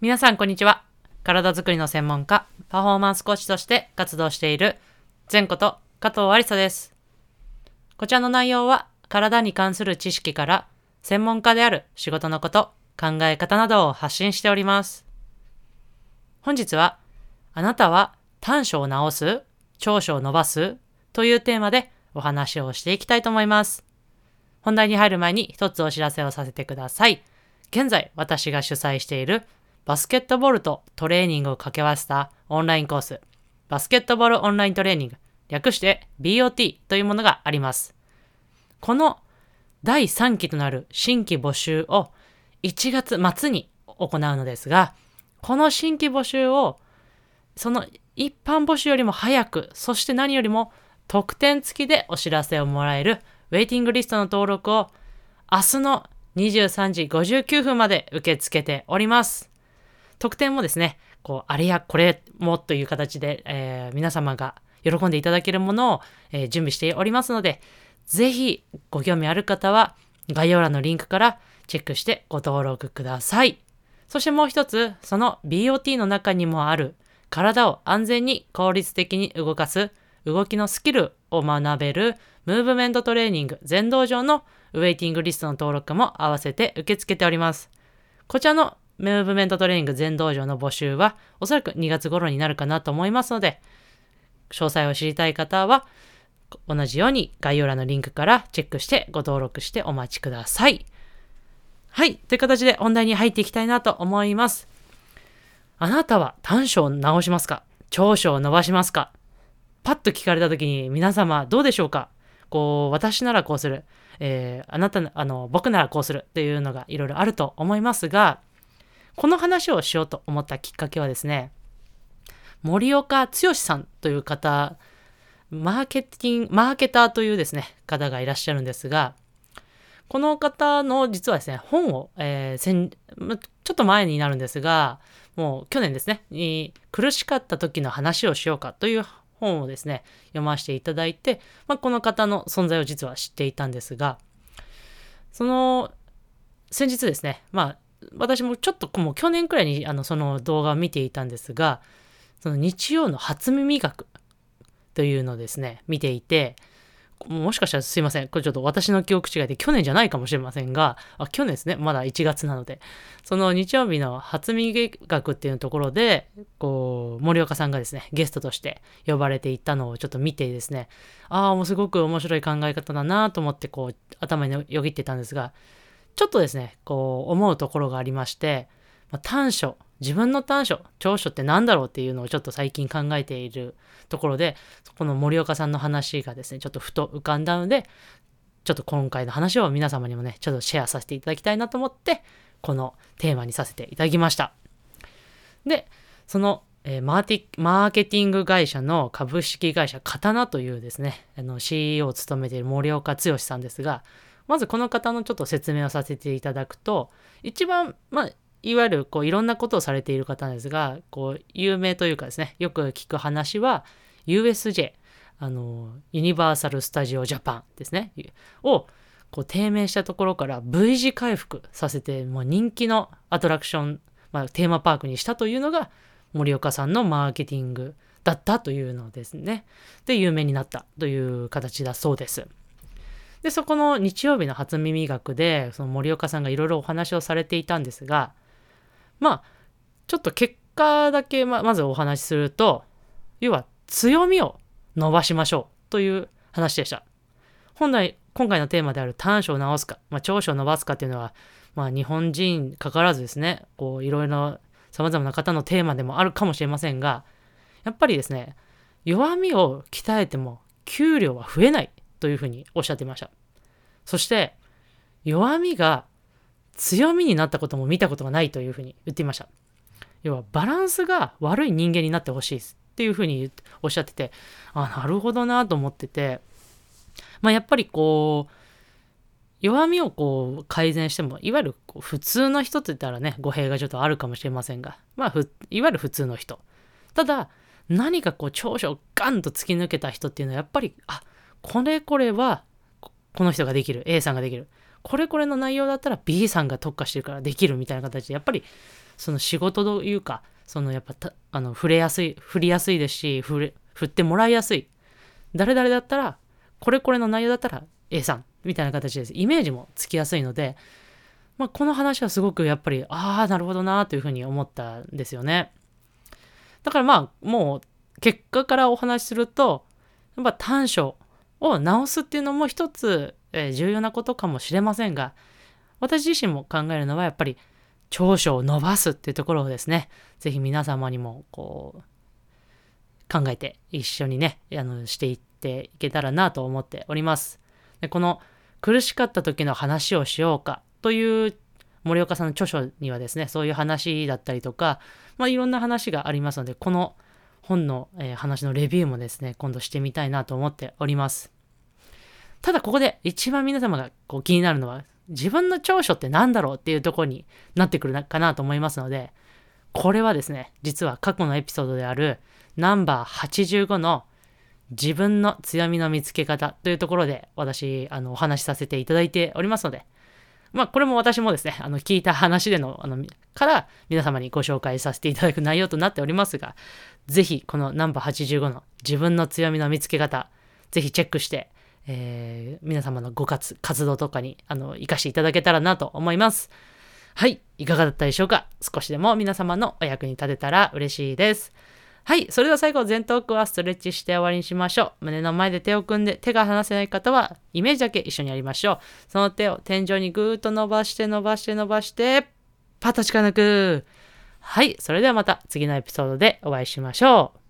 皆さんこんにちは。体づくりの専門家、パフォーマンスコーチとして活動している、前こと加藤ありさです。こちらの内容は、体に関する知識から、専門家である仕事のこと、考え方などを発信しております。本日は、あなたは短所を直す長所を伸ばすというテーマでお話をしていきたいと思います。本題に入る前に一つお知らせをさせてください。現在私が主催しているバスケットボールとトレーニングを掛け合わせたオンラインコース、バスケットボールオンライントレーニング、略して BOT というものがあります。この第3期となる新規募集を1月末に行うのですが、この新規募集をその一般募集よりも早く、そして何よりも特典付きでお知らせをもらえるウェイティングリストの登録を明日の23時59分まで受け付けております。特典もですね、こう、あれやこれもという形で、えー皆様が喜んでいただけるものを、えー準備しておりますので、ぜひご興味ある方は概要欄のリンクからチェックしてご登録ください。そしてもう一つ、その BOT の中にもある体を安全に効率的に動かす動きのスキルを学べるムーブメントトレーニング全道場のウェイティングリストの登録も合わせて受け付けております。こちらのムーブメントトレーニング全道場の募集はおそらく2月頃になるかなと思いますので、詳細を知りたい方は同じように概要欄のリンクからチェックしてご登録してお待ちください。はい。という形で本題に入っていきたいなと思います。あなたは短所を直しますか？長所を伸ばしますか？パッと聞かれた時に皆様どうでしょうか？こう、私ならこうする。えーあなたな、あの、僕ならこうするっていうのがいろいろあると思いますが、この話をしようと思ったきっかけはですね、森岡剛さんという方、マーケティング、マーケターというですね、方がいらっしゃるんですが、この方の実はですね、本を、えーちょっと前になるんですが、もう去年ですね、に苦しかった時の話をしようかという本をですね、読ませていただいて、まあ、この方の存在を実は知っていたんですが、その、先日ですね、まあ、私もちょっともう去年くらいにあのその動画を見ていたんですが、その日曜の初耳学というのをですね、見ていて、もしかしたらすいません。これちょっと私の記憶違いで去年じゃないかもしれませんが、あ、去年ですね。まだ1月なので。その日曜日の初耳学っていうところで、こう、森岡さんがですね、ゲストとして呼ばれていったのをちょっと見てですね、ああ、もうすごく面白い考え方だなと思って、こう、頭によぎってたんですが、ちょっとですね、こう、思うところがありまして、まあ、短所、自分の短所、長所って何だろうっていうのをちょっと最近考えているところで、この森岡さんの話がですね、ちょっとふと浮かんだので、ちょっと今回の話を皆様にもね、ちょっとシェアさせていただきたいなと思って、このテーマにさせていただきました。で、その、えーマーティマーケティング会社の株式会社刀というですね、あの CEO を務めている森岡剛さんですが、まずこの方のちょっと説明をさせていただくと、一番、まあ、いわゆるこういろんなことをされている方なんですが、こう有名というかですね、よく聞く話は USJ、あの、ユニバーサル・スタジオ・ジャパンですね、をこう低迷したところから V 字回復させて、もう人気のアトラクション、まあ、テーマパークにしたというのが森岡さんのマーケティングだったというのですね。で、有名になったという形だそうです。で、そこの日曜日の初耳学で、その森岡さんがいろいろお話をされていたんですが、まあ、ちょっと結果だけままずお話しすると、要は強みを伸ばしましょうという話でした。本来、今回のテーマである短所を直すか、まあ、長所を伸ばすかっていうのは、まあ、日本人かからずですね、こういろいろ様々な方のテーマでもあるかもしれませんが、やっぱりですね、弱みを鍛えても給料は増えないというふうにおっしゃっていました。そして、弱みが強みになったことも見たことがないというふうに言っていました。要はバランスが悪い人間になってほしいですっていうふうにおっしゃってて、あ、なるほどなと思ってて、まあやっぱりこう、弱みをこう改善しても、いわゆる普通の人って言ったらね、語弊がちょっとあるかもしれませんが、まあふ、いわゆる普通の人。ただ、何かこう長所をガンと突き抜けた人っていうのは、やっぱり、あ、これこれは、この人ができる、A さんができる。これこれの内容だったら B さんが特化してるからできるみたいな形で、やっぱりその仕事というか、そのやっぱあの触れやすい、振りやすいですし、振れ振ってもらいやすい。誰々だったら、これこれの内容だったら A さんみたいな形です。イメージもつきやすいので、まあ、この話はすごくやっぱり、ああ、なるほどなというふうに思ったんですよね。だからまあ、もう結果からお話しすると、やっぱ短所を直すっていうのも一つ、え、重要なことかもしれませんが、私自身も考えるのはやっぱり長所を伸ばすっていうところをですね、ぜひ皆様にもこう考えて一緒にね、あのしていっていけたらなと思っております。でこの苦しかった時の話をしようかという森岡さんの著書にはですね、そういう話だったりとか、まあ、いろんな話がありますので、この本の、えー、話のレビューもですね、今度してみたいなと思っております。ただここで一番皆様がこう気になるのは、自分の長所って何だろうっていうとこになってくるかなと思いますので、これはですね、実は過去のエピソードであるナンバー85の自分の強みの見つけ方というところで私、あの、お話しさせていただいておりますので、まあ、これも私もですね、あの、聞いた話での、あの、から皆様にご紹介させていただく内容となっておりますが、ぜひ、このナンバー85の自分の強みの見つけ方、ぜひチェックして、えー、皆様のご活活動とかに、あの、活かしていただけたらなと思います。はい、いかがだったでしょうか？少しでも皆様のお役に立てたら嬉しいです。はい。それでは最後、前頭腔はストレッチして終わりにしましょう。胸の前で手を組んで、手が離せない方は、イメージだけ一緒にやりましょう。その手を天井にぐーっと伸ばして伸ばして伸ばして、パッと力抜く。はい。それではまた次のエピソードでお会いしましょう。